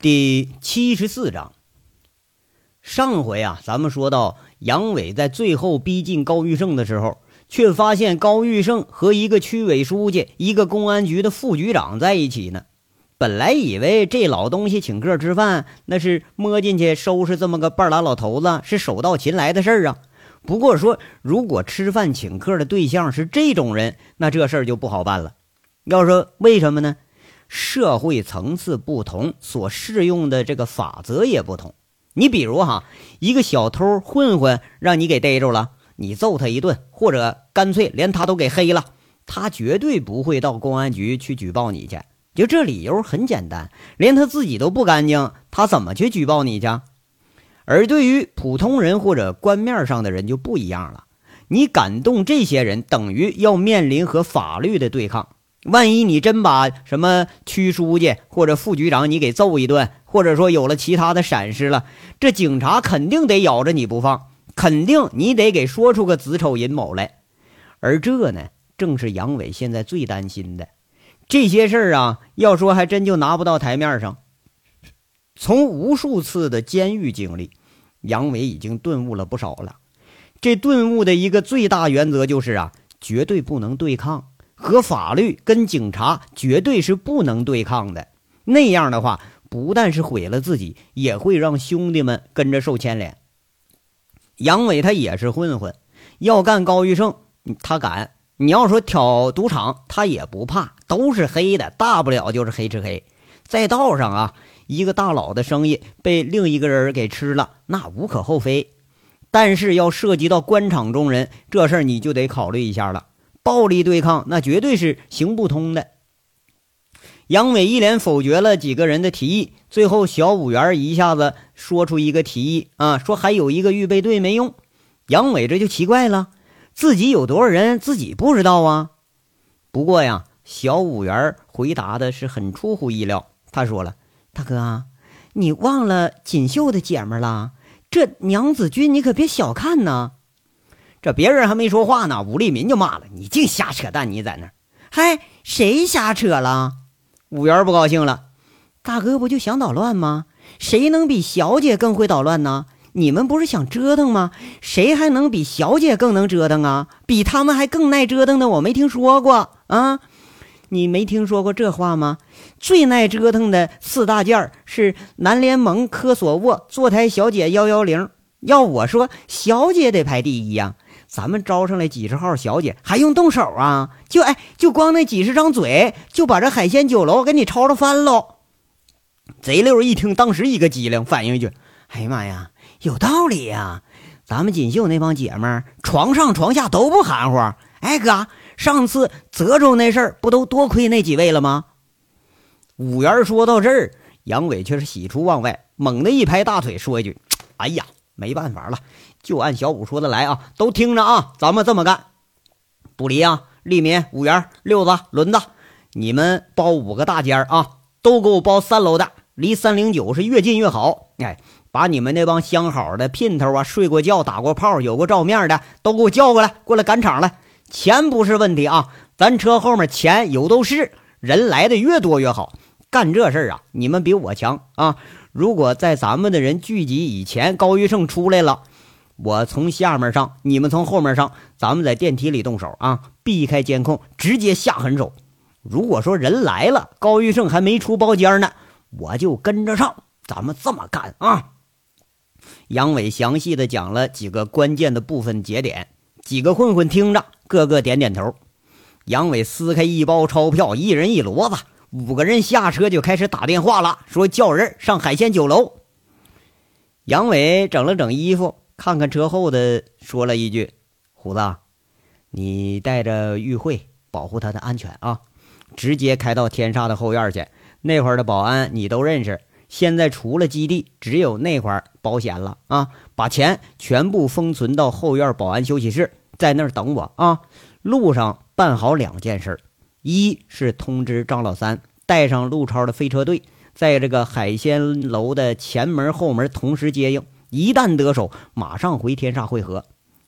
第七十四章，上回啊，咱们说到杨伟在最后逼近高玉胜的时候，却发现高玉胜和一个区委书记、一个公安局的副局长在一起呢。本来以为这老东西请客吃饭，那是摸进去收拾这么个半拉老头子，是手到擒来的事儿啊。不过说，如果吃饭请客的对象是这种人，那这事儿就不好办了。要说为什么呢？社会层次不同，所适用的这个法则也不同。你比如哈，一个小偷混混让你给逮着了，你揍他一顿，或者干脆连他都给黑了，他绝对不会到公安局去举报你去。就这理由很简单，连他自己都不干净，他怎么去举报你去？而对于普通人或者官面上的人就不一样了，你感动这些人，等于要面临和法律的对抗。万一你真把什么区书记或者副局长你给揍一顿，或者说有了其他的闪失了，这警察肯定得咬着你不放，肯定你得给说出个子丑寅卯来。而这呢，正是杨伟现在最担心的。这些事儿啊，要说还真就拿不到台面上。从无数次的监狱经历，杨伟已经顿悟了不少了。这顿悟的一个最大原则就是啊，绝对不能对抗。和法律跟警察绝对是不能对抗的，那样的话不但是毁了自己，也会让兄弟们跟着受牵连。杨伟他也是混混，要干高玉胜他敢；你要说挑赌场，他也不怕，都是黑的，大不了就是黑吃黑。在道上啊，一个大佬的生意被另一个人给吃了，那无可厚非。但是要涉及到官场中人，这事儿你就得考虑一下了。暴力对抗那绝对是行不通的。杨伟一连否决了几个人的提议，最后小五元一下子说出一个提议啊，说还有一个预备队没用。杨伟这就奇怪了，自己有多少人自己不知道啊？不过呀，小五元回答的是很出乎意料。他说了：“大哥，你忘了锦绣的姐们了？这娘子军你可别小看呐。”这别人还没说话呢，武立民就骂了：“你净瞎扯淡！你在那儿，嗨，谁瞎扯了？”五元不高兴了：“大哥不就想捣乱吗？谁能比小姐更会捣乱呢？你们不是想折腾吗？谁还能比小姐更能折腾啊？比他们还更耐折腾的，我没听说过啊！你没听说过这话吗？最耐折腾的四大件是南联盟、科索沃、坐台小姐幺幺零。要我说，小姐得排第一呀！”咱们招上来几十号小姐，还用动手啊？就哎，就光那几十张嘴，就把这海鲜酒楼给你吵吵翻喽！贼溜一听，当时一个机灵，反应一句：“哎呀妈呀，有道理呀！咱们锦绣那帮姐们儿，床上床下都不含糊。哎哥，上次泽州那事儿，不都多亏那几位了吗？”五元说到这儿，杨伟却是喜出望外，猛地一拍大腿，说一句：“哎呀，没办法了。”就按小五说的来啊！都听着啊！咱们这么干，不离啊！利民、五元、六子、轮子，你们包五个大间啊！都给我包三楼的，离三零九是越近越好。哎，把你们那帮相好的姘头啊，睡过觉、打过炮、有过照面的，都给我叫过来，过来赶场来。钱不是问题啊，咱车后面钱有都是，人来的越多越好。干这事儿啊，你们比我强啊！如果在咱们的人聚集以前，高玉胜出来了。我从下面上，你们从后面上，咱们在电梯里动手啊！避开监控，直接下狠手。如果说人来了，高玉胜还没出包间呢，我就跟着上。咱们这么干啊！杨伟详细的讲了几个关键的部分节点，几个混混听着，个个点点头。杨伟撕开一包钞票，一人一摞子，五个人下车就开始打电话了，说叫人上海鲜酒楼。杨伟整了整衣服。看看车后的，说了一句：“虎子，你带着玉慧保护她的安全啊！直接开到天煞的后院去，那会儿的保安你都认识。现在除了基地，只有那块儿保险了啊！把钱全部封存到后院保安休息室，在那儿等我啊！路上办好两件事：一是通知张老三带上陆超的飞车队，在这个海鲜楼的前门后门同时接应。”一旦得手，马上回天煞会合。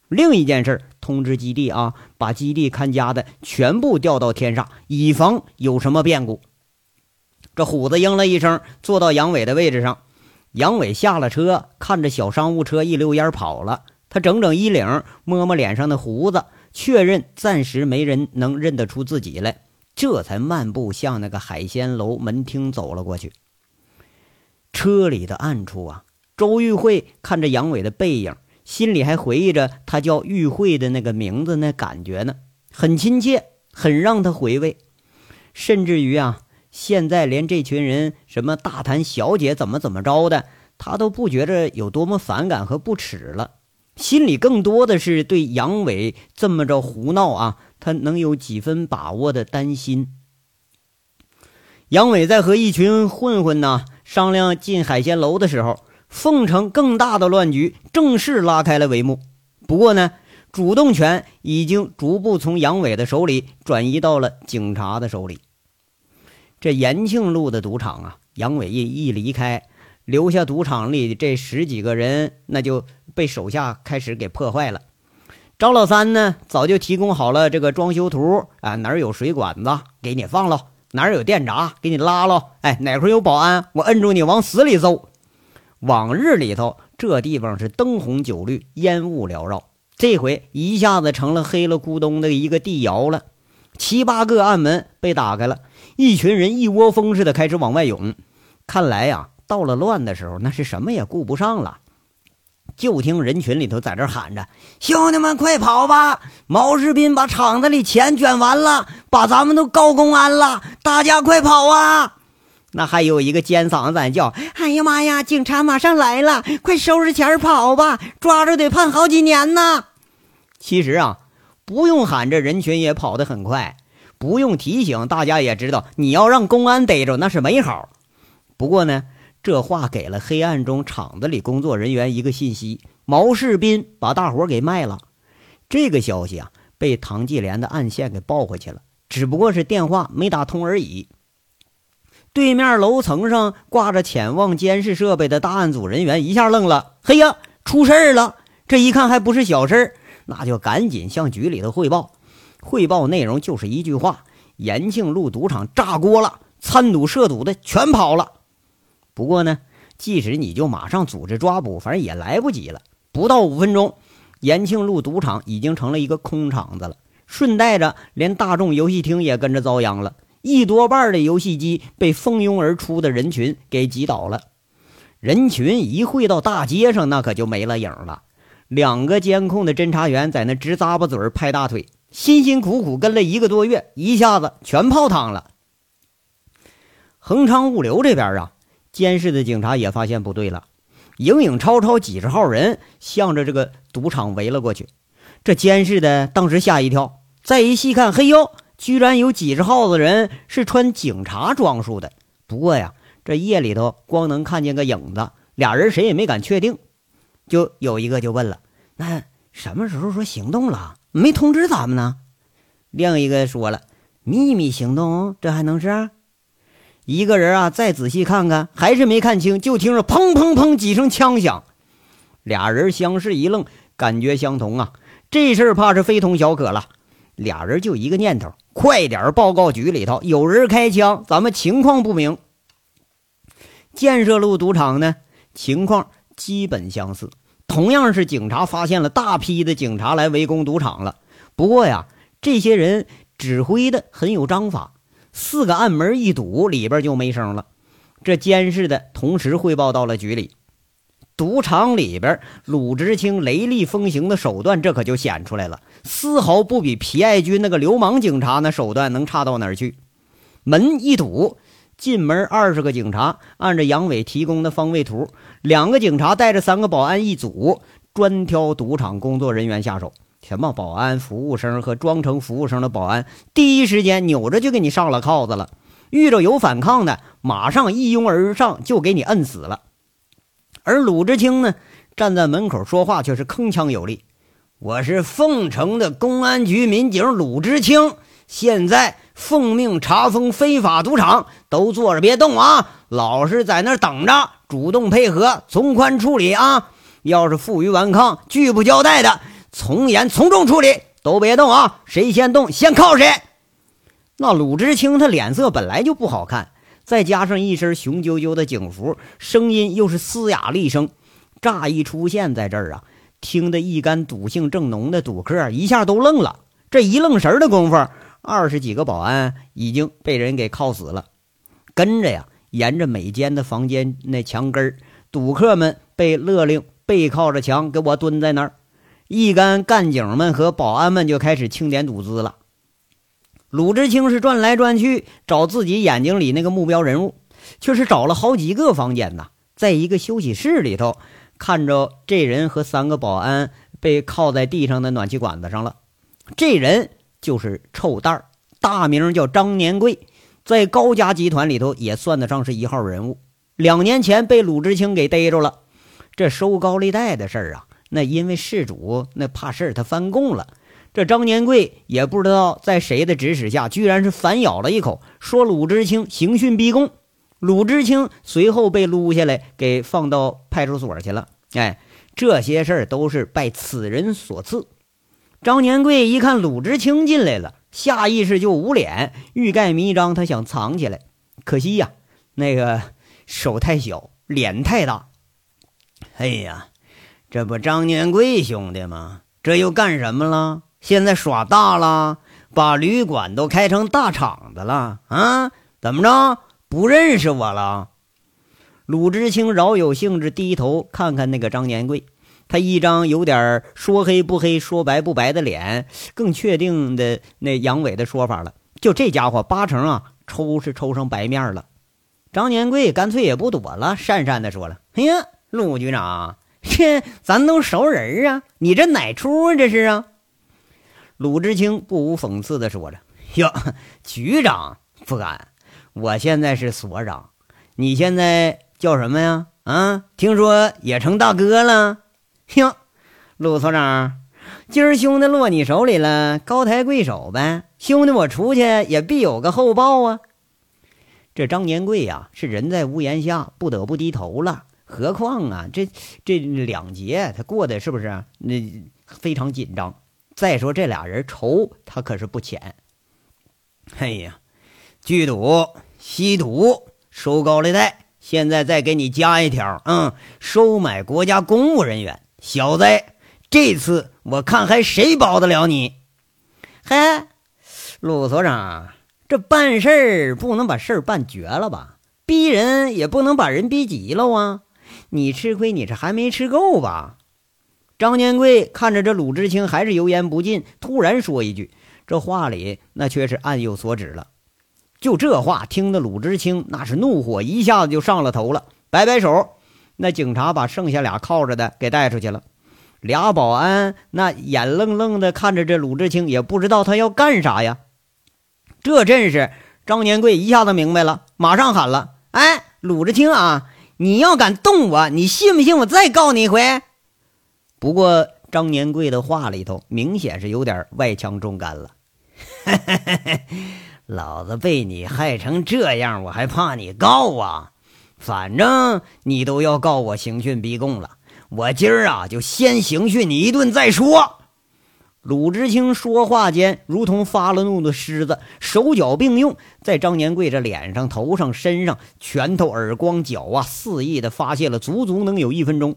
另一件事，通知基地啊，把基地看家的全部调到天煞，以防有什么变故。这虎子应了一声，坐到杨伟的位置上。杨伟下了车，看着小商务车一溜烟跑了。他整整衣领，摸摸脸上的胡子，确认暂时没人能认得出自己来，这才漫步向那个海鲜楼门厅走了过去。车里的暗处啊，周玉慧看着杨伟的背影，心里还回忆着他叫玉慧的那个名字，那感觉呢，很亲切，很让他回味。甚至于啊，现在连这群人什么大谈小姐怎么怎么着的，他都不觉着有多么反感和不耻了。心里更多的是对杨伟这么着胡闹啊，他能有几分把握的担心。杨伟在和一群混混呢商量进海鲜楼的时候，凤城更大的乱局正式拉开了帷幕。不过呢，主动权已经逐步从杨伟的手里转移到了警察的手里。这延庆路的赌场啊，杨伟一一离开。留下赌场里这十几个人，那就被手下开始给破坏了。张老三呢，早就提供好了这个装修图啊，哪儿有水管子给你放了，哪儿有电闸给你拉了，哎，哪块有保安，我摁住你往死里揍。往日里头这地方是灯红酒绿，烟雾缭绕，这回一下子成了黑了咕咚的一个地窑了。七八个暗门被打开了，一群人一窝蜂似的开始往外涌。看来呀。到了乱的时候，那是什么也顾不上了。就听人群里头在这喊着：“兄弟们，快跑吧！毛世斌把厂子里钱卷完了，把咱们都告公安了！大家快跑啊！”那还有一个尖嗓子在叫：“哎呀妈呀，警察马上来了！快收拾钱跑吧，抓着得判好几年呢！”其实啊，不用喊，这人群也跑得很快；不用提醒，大家也知道，你要让公安逮着那是没好。不过呢。这话给了黑暗中厂子里工作人员一个信息：毛世斌把大伙给卖了。这个消息啊，被唐继莲的暗线给报回去了，只不过是电话没打通而已。对面楼层上挂着潜望监视设备的大案组人员一下愣了：“嘿呀，出事儿了！”这一看还不是小事儿，那就赶紧向局里头汇报。汇报内容就是一句话：延庆路赌场炸锅了，参赌涉赌的全跑了。不过呢，即使你就马上组织抓捕，反正也来不及了。不到五分钟，延庆路赌场已经成了一个空场子了，顺带着连大众游戏厅也跟着遭殃了。一多半的游戏机被蜂拥而出的人群给挤倒了。人群一汇到大街上，那可就没了影了。两个监控的侦查员在那直咂巴嘴、拍大腿，辛辛苦苦跟了一个多月，一下子全泡汤了。恒昌物流这边啊。监视的警察也发现不对了，影影绰绰几十号人向着这个赌场围了过去。这监视的当时吓一跳，再一细看，嘿呦，居然有几十号子人是穿警察装束的。不过呀，这夜里头光能看见个影子，俩人谁也没敢确定。就有一个就问了：“那什么时候说行动了？没通知咱们呢？”另一个说了：“秘密行动，这还能是？”一个人啊，再仔细看看，还是没看清。就听着砰砰砰几声枪响，俩人相视一愣，感觉相同啊。这事儿怕是非同小可了。俩人就一个念头：快点报告局里头，有人开枪，咱们情况不明。建设路赌场呢，情况基本相似，同样是警察发现了大批的警察来围攻赌场了。不过呀，这些人指挥的很有章法。四个暗门一堵，里边就没声了。这监视的同时汇报到了局里。赌场里边，鲁智清雷厉风行的手段，这可就显出来了，丝毫不比皮爱军那个流氓警察那手段能差到哪儿去。门一堵，进门二十个警察按照杨伟提供的方位图，两个警察带着三个保安一组，专挑赌场工作人员下手。什么保安、服务生和装成服务生的保安，第一时间扭着就给你上了铐子了。遇着有反抗的，马上一拥而上就给你摁死了。而鲁智清呢，站在门口说话却是铿锵有力：“我是凤城的公安局民警鲁智清，现在奉命查封非法赌场，都坐着别动啊，老实在那等着，主动配合，从宽处理啊。要是负隅顽抗、拒不交代的。”从严从重处理，都别动啊！谁先动，先靠谁。那鲁智清他脸色本来就不好看，再加上一身雄赳赳的警服，声音又是嘶哑厉声，乍一出现在这儿啊，听得一干赌性正浓的赌客一下都愣了。这一愣神的功夫，二十几个保安已经被人给铐死了。跟着呀，沿着每间的房间那墙根儿，赌客们被勒令背靠着墙，给我蹲在那儿。一干干警们和保安们就开始清点赌资了。鲁智清是转来转去找自己眼睛里那个目标人物，却是找了好几个房间呐。在一个休息室里头，看着这人和三个保安被靠在地上的暖气管子上了。这人就是臭蛋儿，大名叫张年贵，在高家集团里头也算得上是一号人物。两年前被鲁智清给逮着了，这收高利贷的事儿啊，那因为事主那怕事儿，他翻供了。这张年贵也不知道在谁的指使下，居然是反咬了一口，说鲁智清刑讯逼供。鲁智清随后被撸下来，给放到派出所去了。哎，这些事儿都是拜此人所赐。张年贵一看鲁智清进来了，下意识就捂脸，欲盖弥彰，他想藏起来，可惜呀，那个手太小，脸太大。哎呀，这不张年贵兄弟吗？这又干什么了？现在耍大了，把旅馆都开成大厂子了啊？怎么着？不认识我了？鲁智清饶有兴致低头看看那个张年贵，他一张有点说黑不黑、说白不白的脸，更确定的那杨伟的说法了。就这家伙八成啊，抽是抽上白面了。张年贵干脆也不躲了，讪讪的说了：“哎呀，鲁局长，这咱都熟人啊，你这哪出啊？这是啊？”鲁智清不无讽刺的说着：“哟，局长不敢，我现在是所长，你现在叫什么呀？啊，听说也成大哥了。哟，鲁所长，今儿兄弟落你手里了，高抬贵手呗。兄弟，我出去也必有个厚报啊。这张年贵呀，是人在屋檐下，不得不低头了。何况啊，这这两节他过的是不是那非常紧张？”再说这俩人仇他可是不浅。哎呀，聚赌、吸毒、收高利贷，现在再给你加一条，嗯，收买国家公务人员。小子，这次我看还谁保得了你？嘿，鲁所长，这办事儿不能把事儿办绝了吧？逼人也不能把人逼急了啊！你吃亏，你是还没吃够吧？张年贵看着这鲁智清还是油盐不进，突然说一句：“这话里那却是暗有所指了。”就这话听得鲁智清那是怒火一下子就上了头了，摆摆手，那警察把剩下俩靠着的给带出去了。俩保安那眼愣愣的看着这鲁智清，也不知道他要干啥呀。这阵势，张年贵一下子明白了，马上喊了：“哎，鲁智清啊，你要敢动我，你信不信我再告你一回？”不过张年贵的话里头明显是有点外强中干了，老子被你害成这样，我还怕你告啊？反正你都要告我刑讯逼供了，我今儿啊就先刑讯你一顿再说。鲁智清说话间如同发了怒的狮子，手脚并用，在张年贵这脸上、头上、身上，拳头、耳光、脚啊，肆意的发泄了，足足能有一分钟。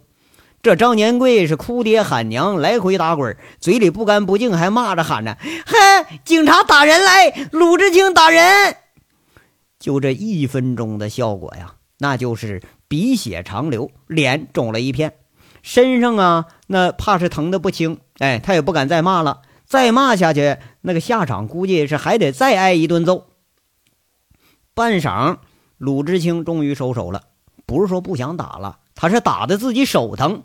这张年贵是哭爹喊娘，来回打滚，嘴里不干不净，还骂着喊着：“嗨，警察打人来！鲁智清打人！”就这一分钟的效果呀，那就是鼻血长流，脸肿了一片，身上啊，那怕是疼的不轻。哎，他也不敢再骂了，再骂下去，那个下场估计是还得再挨一顿揍。半晌，鲁智清终于收手了，不是说不想打了，他是打的自己手疼。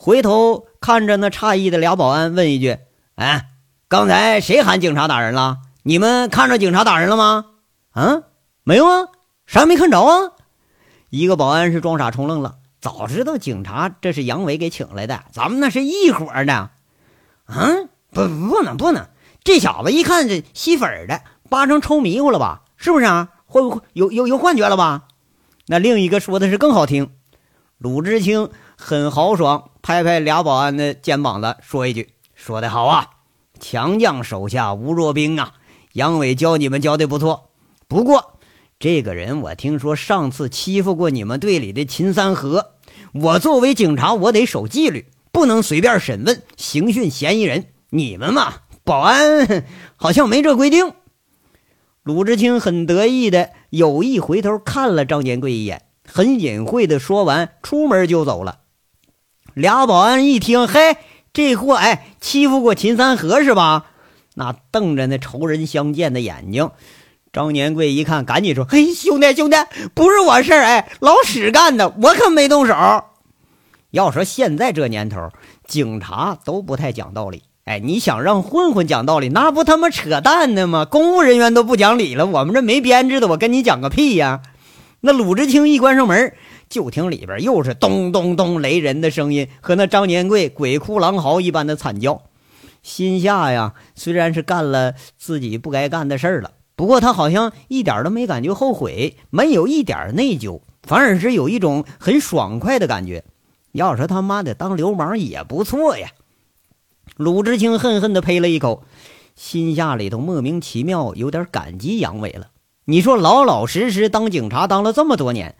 回头看着那诧异的俩保安，问一句：“哎，刚才谁喊警察打人了？你们看着警察打人了吗？”“啊，没有啊，啥也没看着啊。”一个保安是装傻充愣了，早知道警察这是杨伟给请来的，咱们那是一伙的。啊，不，不能，不能，这小子一看这吸粉的，八成抽迷糊了吧？是不是啊？会不会有有有幻觉了吧？那另一个说的是更好听，鲁智青很豪爽。拍拍俩保安的肩膀子，说一句：“说得好啊，强将手下无弱兵啊！杨伟教你们教的不错。不过这个人我听说上次欺负过你们队里的秦三河，我作为警察，我得守纪律，不能随便审问、刑讯嫌疑人。你们嘛，保安好像没这规定。鲁智清很得意的有意回头看了张年贵一眼，很隐晦的说完，出门就走了。俩保安一听，嘿，这货哎，欺负过秦三河是吧？那瞪着那仇人相见的眼睛。张年贵一看，赶紧说：“嘿，兄弟，兄弟，不是我事儿，哎，老史干的，我可没动手。要说现在这年头，警察都不太讲道理。哎，你想让混混讲道理，那不他妈扯淡呢吗？公务人员都不讲理了，我们这没编制的，我跟你讲个屁呀！那鲁智清一关上门，就听里边又是咚咚咚雷人的声音和那张年贵鬼哭狼嚎一般的惨叫，心下呀，虽然是干了自己不该干的事儿了。不过他好像一点都没感觉后悔，没有一点内疚，反而是有一种很爽快的感觉。要说他妈的当流氓也不错呀！鲁智清恨恨地呸了一口，心下里头莫名其妙有点感激杨伟了。你说老老实实当警察当了这么多年，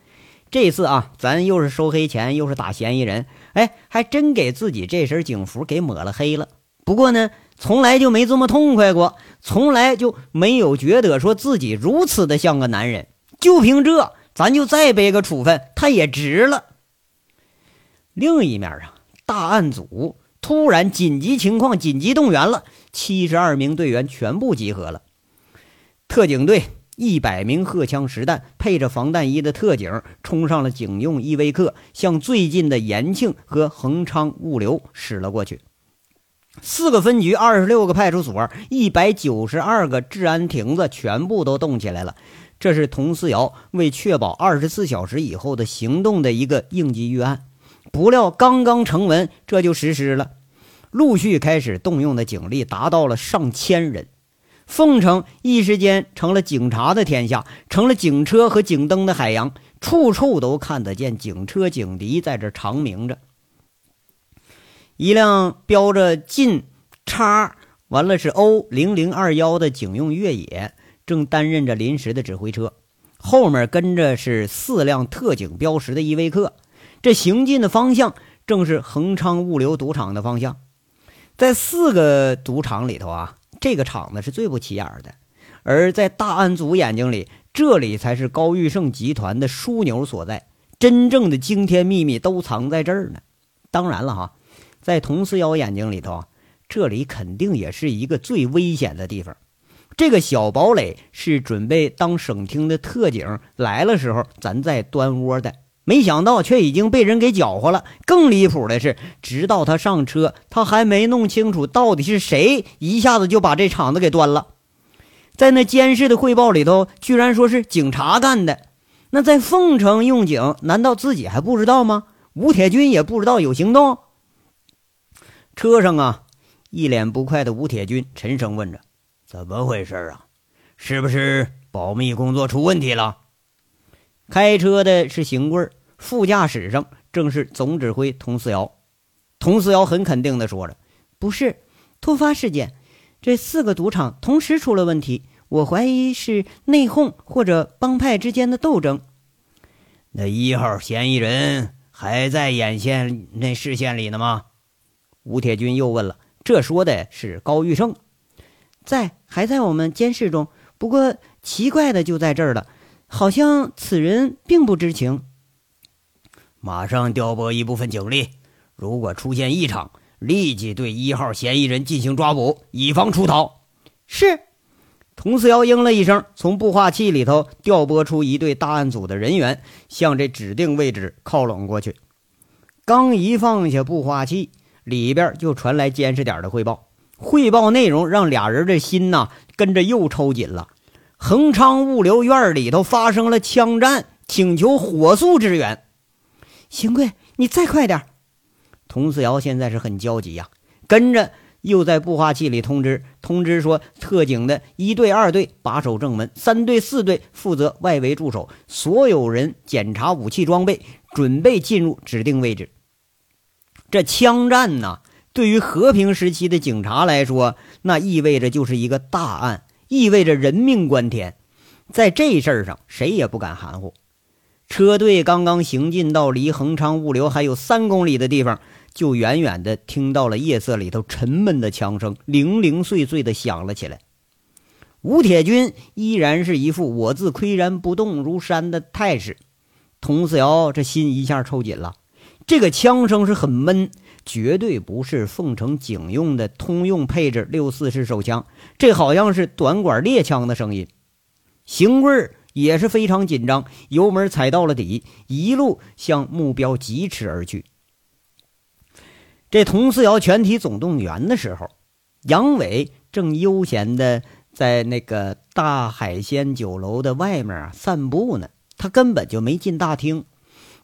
这次啊，咱又是收黑钱，又是打嫌疑人，哎，还真给自己这身警服给抹了黑了。不过呢。从来就没这么痛快过，从来就没有觉得说自己如此的像个男人。就凭这，咱就再背个处分，他也值了。另一面啊，大案组突然紧急情况紧急动员了，七十二名队员全部集合了。特警队一百名荷枪实弹、配着防弹衣的特警冲上了警用依维柯，向最近的延庆和恒昌物流驶了过去。四个分局、二十六个派出所、一百九十二个治安亭子全部都动起来了。这是佟思瑶为确保二十四小时以后的行动的一个应急预案。不料刚刚成文，这就实施了。陆续开始动用的警力达到了上千人。凤城一时间成了警察的天下，成了警车和警灯的海洋，处处都看得见警车、警笛在这长鸣着。一辆标着晋叉完了是 O 零零二幺的警用越野，正担任着临时的指挥车，后面跟着是四辆特警标识的依维柯，这行进的方向正是恒昌物流赌场的方向。在四个赌场里头啊，这个场子是最不起眼的，而在大案组眼睛里，这里才是高玉胜集团的枢纽所在，真正的惊天秘密都藏在这儿呢。当然了哈。在佟思瑶眼睛里头，这里肯定也是一个最危险的地方。这个小堡垒是准备当省厅的特警来了时候，咱再端窝的。没想到却已经被人给搅和了。更离谱的是，直到他上车，他还没弄清楚到底是谁，一下子就把这场子给端了。在那监视的汇报里头，居然说是警察干的。那在凤城用警，难道自己还不知道吗？吴铁军也不知道有行动？车上啊，一脸不快的吴铁军沉声问着：“怎么回事啊？是不是保密工作出问题了？”开车的是邢贵，副驾驶上正是总指挥佟思瑶。佟思瑶很肯定的说着：“不是突发事件，这四个赌场同时出了问题，我怀疑是内讧或者帮派之间的斗争。”那一号嫌疑人还在眼线那视线里呢吗？吴铁军又问了：“这说的是高玉胜，在还在我们监视中。不过奇怪的就在这儿了，好像此人并不知情。马上调拨一部分警力，如果出现异常，立即对一号嫌疑人进行抓捕，以防出逃。”是。佟四瑶应了一声，从步话器里头调拨出一队大案组的人员，向这指定位置靠拢过去。刚一放下步话器。里边就传来监视点的汇报，汇报内容让俩人的心呐跟着又抽紧了。恒昌物流院里头发生了枪战，请求火速支援。邢贵，你再快点！佟思瑶现在是很焦急呀，跟着又在步话器里通知，通知说特警的一队、二队把守正门，三队、四队负责外围驻守，所有人检查武器装备，准备进入指定位置。这枪战呢，对于和平时期的警察来说，那意味着就是一个大案，意味着人命关天。在这事儿上，谁也不敢含糊。车队刚刚行进到离恒昌物流还有三公里的地方，就远远的听到了夜色里头沉闷的枪声，零零碎碎的响了起来。吴铁军依然是一副我自岿然不动如山的态势。佟四瑶这心一下抽紧了，这个枪声是很闷，绝对不是凤城警用的通用配置六四式手枪，这好像是短管猎枪的声音。邢贵也是非常紧张，油门踩到了底，一路向目标疾驰而去。这佟四瑶全体总动员的时候，杨伟正悠闲的在那个大海鲜酒楼的外面啊散步呢。他根本就没进大厅，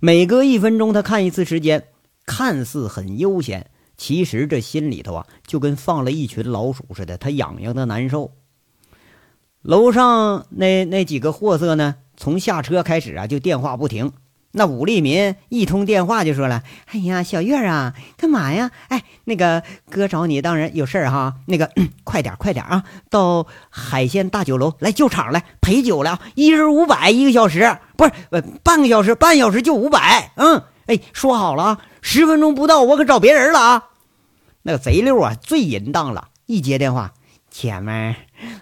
每隔一分钟他看一次时间，看似很悠闲，其实这心里头啊就跟放了一群老鼠似的，他痒痒的难受。楼上那那几个货色呢，从下车开始啊就电话不停。那武立民一通电话就说了：“哎呀，小月啊，干嘛呀？哎，那个哥找你，当然有事儿哈。那个 快点快点啊，到海鲜大酒楼来救场来陪酒了，一人五百一个小时，不是半个小时，半小时就五百。嗯，哎，说好了啊，十分钟不到我可找别人了啊。那个贼溜啊，最淫荡了，一接电话，姐们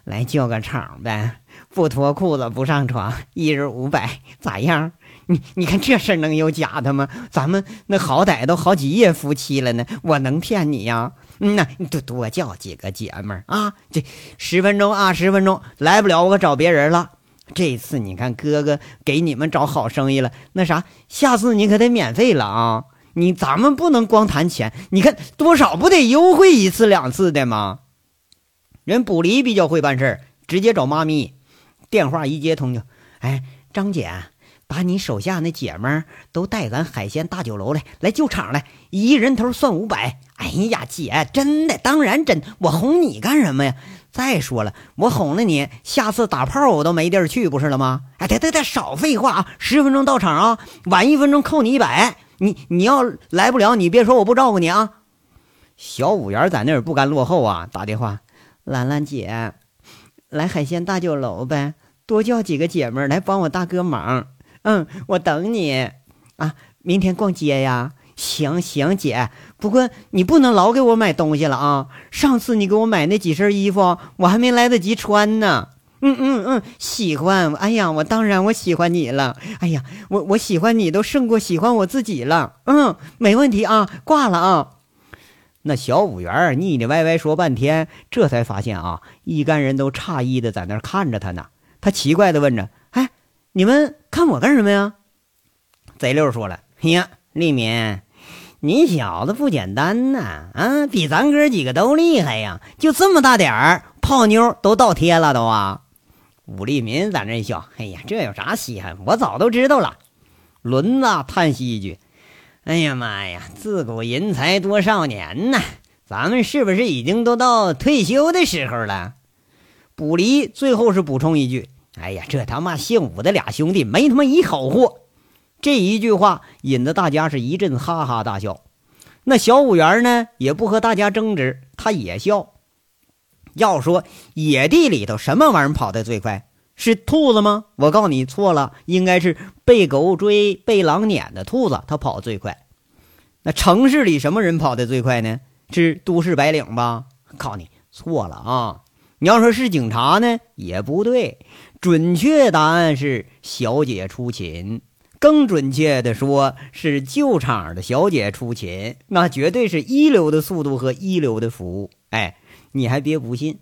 来救个场呗，不脱裤子不上床，一人五百，咋样？”你你看这事能有假的吗？咱们那好歹都好几夜夫妻了呢，我能骗你呀？嗯呐，你多多叫几个姐们儿啊！这十分钟啊，十分钟来不了，我找别人了。这次你看哥哥给你们找好生意了，那啥，下次你可得免费了啊！你咱们不能光谈钱，你看多少不得优惠一次两次的吗？人卜离比较会办事儿，直接找妈咪，电话一接通就，哎，张姐。把你手下那姐们儿都带咱海鲜大酒楼来，来救场来，一人头算五百。哎呀，姐，真的，当然真。我哄你干什么呀？再说了，我哄了你，下次打炮我都没地儿去，不是了吗？哎，得得得，少废话啊！十分钟到场啊，晚一分钟扣你一百。你你要来不了，你别说我不照顾你啊。小五元在那儿不甘落后啊，打电话，兰兰姐，来海鲜大酒楼呗，多叫几个姐们儿来帮我大哥忙。嗯，我等你啊！明天逛街呀？行行，姐。不过你不能老给我买东西了啊！上次你给我买那几身衣服，我还没来得及穿呢。嗯嗯嗯，喜欢。哎呀，我当然我喜欢你了。哎呀，我我喜欢你都胜过喜欢我自己了。嗯，没问题啊，挂了啊。那小五元腻腻歪歪说半天，这才发现啊，一干人都诧异的在那看着他呢。他奇怪的问着。哎你们看我干什么呀？贼溜说了：“呀，立民，你小子不简单呐！啊，比咱哥几个都厉害呀！就这么大点儿，泡妞都倒贴了都啊！”武立民在那一笑：“哎呀，这有啥稀罕？我早都知道了。”轮子叹息一句：“哎呀妈呀，自古人才多少年呐！咱们是不是已经都到退休的时候了？”卜离最后是补充一句。哎呀，这他妈姓武的俩兄弟没他妈一好货！这一句话引得大家是一阵哈哈大笑。那小五元呢，也不和大家争执，他也笑。要说野地里头什么玩意儿跑得最快？是兔子吗？我告诉你错了，应该是被狗追、被狼撵的兔子，它跑最快。那城市里什么人跑得最快呢？是都市白领吧？告诉你错了啊！你要说是警察呢，也不对。准确答案是小姐出勤，更准确的说是救场的小姐出勤，那绝对是一流的速度和一流的服务。哎，你还别不信，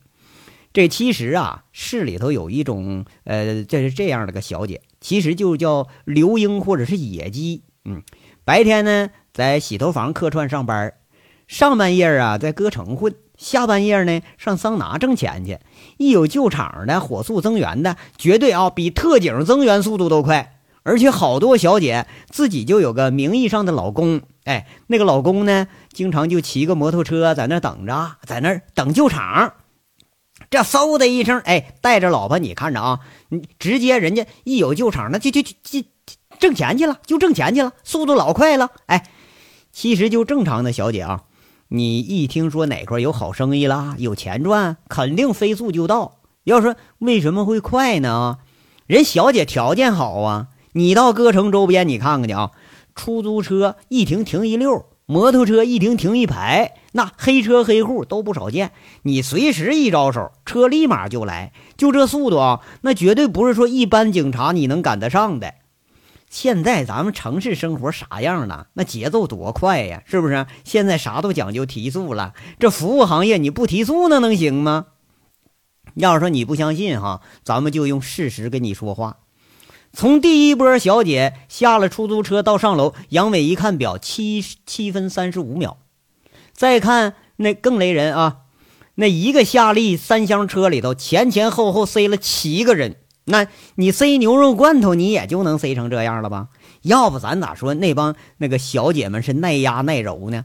这其实啊，市里头有一种，呃，这是这样的个小姐，其实就叫刘英或者是野鸡。嗯，白天呢在洗头房客串上班，上半夜啊在歌城混。下半夜呢，上桑拿挣钱去。一有救场的、火速增援的，绝对啊比特警增援速度都快。而且好多小姐自己就有个名义上的老公，哎，那个老公呢，经常就骑个摩托车在那等着，在那等救场。这嗖的一声，哎，带着老婆，你看着啊，你直接人家一有救场，那就就就挣钱去了，就挣钱去了，速度老快了。哎，其实就正常的小姐啊。你一听说哪块有好生意啦，有钱赚，肯定飞速就到。要说为什么会快呢？人小姐条件好啊，你到歌城周边你看看去啊，出租车一停停一溜，摩托车一停停一排，那黑车黑户都不少见。你随时一招手，车立马就来，就这速度啊，那绝对不是说一般警察你能赶得上的。现在咱们城市生活啥样了？那节奏多快呀，是不是？现在啥都讲究提速了。这服务行业你不提速那能行吗？要是说你不相信哈，咱们就用事实跟你说话。从第一波小姐下了出租车到上楼，杨伟一看表，七七分三十五秒。再看那更雷人啊，那一个夏利三厢车里头前前后后塞了七个人。那你塞牛肉罐头，你也就能塞成这样了吧？要不咱咋说那帮那个小姐们是耐压耐揉呢？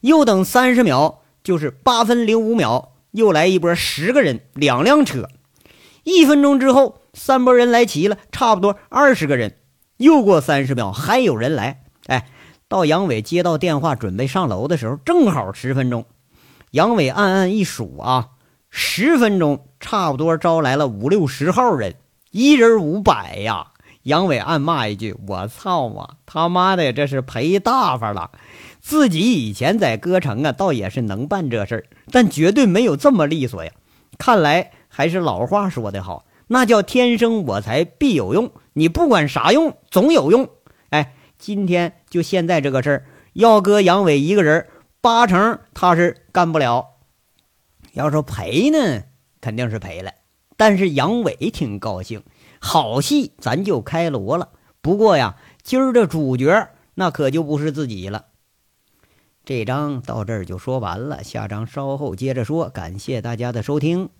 又等三十秒，就是八分零五秒，又来一波十个人，两辆车。一分钟之后，三拨人来齐了，差不多二十个人。又过三十秒，还有人来。哎，到杨伟接到电话准备上楼的时候，正好十分钟。杨伟暗暗一数啊。十分钟，差不多招来了五六十号人，一人五百呀！杨伟暗骂一句：“我操啊！他妈的，这是赔大发了！自己以前在歌城啊，倒也是能办这事儿，但绝对没有这么利索呀！看来还是老话说的好，那叫天生我材必有用。你不管啥用，总有用。哎，今天就现在这个事儿，要搁杨伟一个人，八成他是干不了。”要说赔呢，肯定是赔了，但是杨伟挺高兴，好戏咱就开锣了。不过呀，今儿的主角那可就不是自己了。这章到这儿就说完了，下章稍后接着说。感谢大家的收听。